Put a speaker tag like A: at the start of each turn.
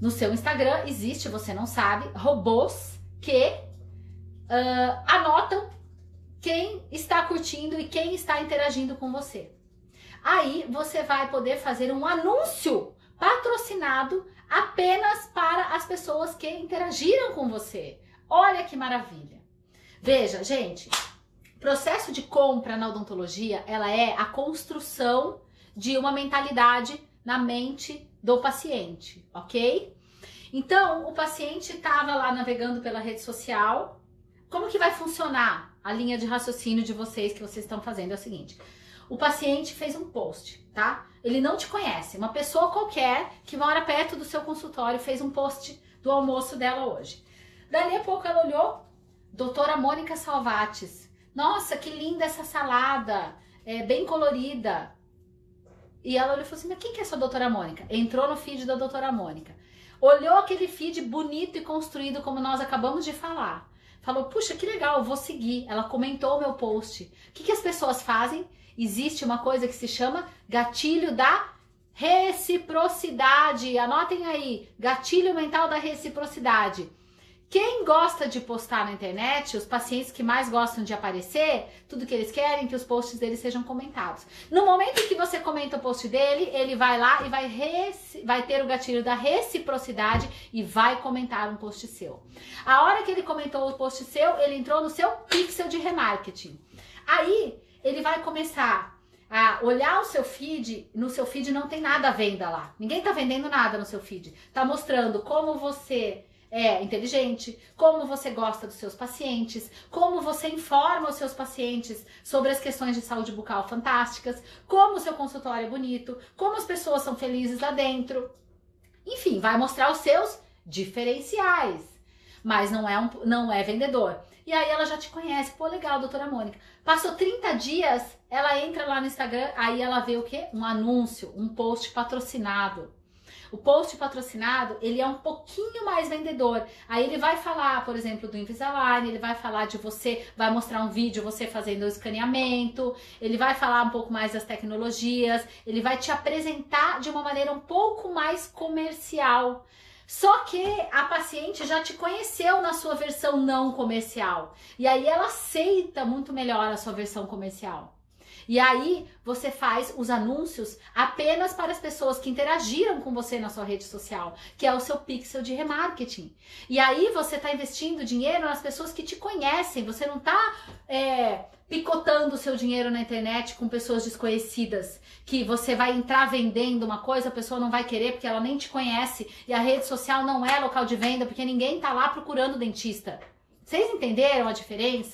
A: no seu Instagram existe, você não sabe, robôs que uh, anotam quem está curtindo e quem está interagindo com você. Aí você vai poder fazer um anúncio patrocinado apenas para as pessoas que interagiram com você. Olha que maravilha. Veja, gente, processo de compra na odontologia, ela é a construção de uma mentalidade na mente do paciente, ok? Então, o paciente estava lá navegando pela rede social. Como que vai funcionar a linha de raciocínio de vocês que vocês estão fazendo? É o seguinte: o paciente fez um post, tá? Ele não te conhece, uma pessoa qualquer que mora perto do seu consultório fez um post do almoço dela hoje. Dali a pouco ela olhou, doutora Mônica Salvates. Nossa, que linda essa salada, é bem colorida. E ela olhou e falou assim: Mas quem que é essa doutora Mônica? Entrou no feed da doutora Mônica. Olhou aquele feed bonito e construído, como nós acabamos de falar. Falou: Puxa, que legal, vou seguir. Ela comentou o meu post. O que, que as pessoas fazem? existe uma coisa que se chama gatilho da reciprocidade. Anotem aí, gatilho mental da reciprocidade. Quem gosta de postar na internet, os pacientes que mais gostam de aparecer, tudo que eles querem que os posts deles sejam comentados. No momento em que você comenta o post dele, ele vai lá e vai, vai ter o gatilho da reciprocidade e vai comentar um post seu. A hora que ele comentou o post seu, ele entrou no seu pixel de remarketing. Aí ele vai começar a olhar o seu feed, no seu feed não tem nada à venda lá. Ninguém tá vendendo nada no seu feed. Tá mostrando como você é inteligente, como você gosta dos seus pacientes, como você informa os seus pacientes sobre as questões de saúde bucal fantásticas, como o seu consultório é bonito, como as pessoas são felizes lá dentro. Enfim, vai mostrar os seus diferenciais. Mas não é um, não é vendedor. E aí ela já te conhece. Pô, legal, doutora Mônica. Passou 30 dias, ela entra lá no Instagram, aí ela vê o quê? Um anúncio, um post patrocinado. O post patrocinado, ele é um pouquinho mais vendedor. Aí ele vai falar, por exemplo, do Invisalign, ele vai falar de você, vai mostrar um vídeo você fazendo o escaneamento, ele vai falar um pouco mais das tecnologias, ele vai te apresentar de uma maneira um pouco mais comercial. Só que a paciente já te conheceu na sua versão não comercial. E aí ela aceita muito melhor a sua versão comercial. E aí você faz os anúncios apenas para as pessoas que interagiram com você na sua rede social, que é o seu pixel de remarketing. E aí você está investindo dinheiro nas pessoas que te conhecem. Você não está é, picotando o seu dinheiro na internet com pessoas desconhecidas, que você vai entrar vendendo uma coisa, a pessoa não vai querer porque ela nem te conhece e a rede social não é local de venda porque ninguém está lá procurando dentista. Vocês entenderam a diferença?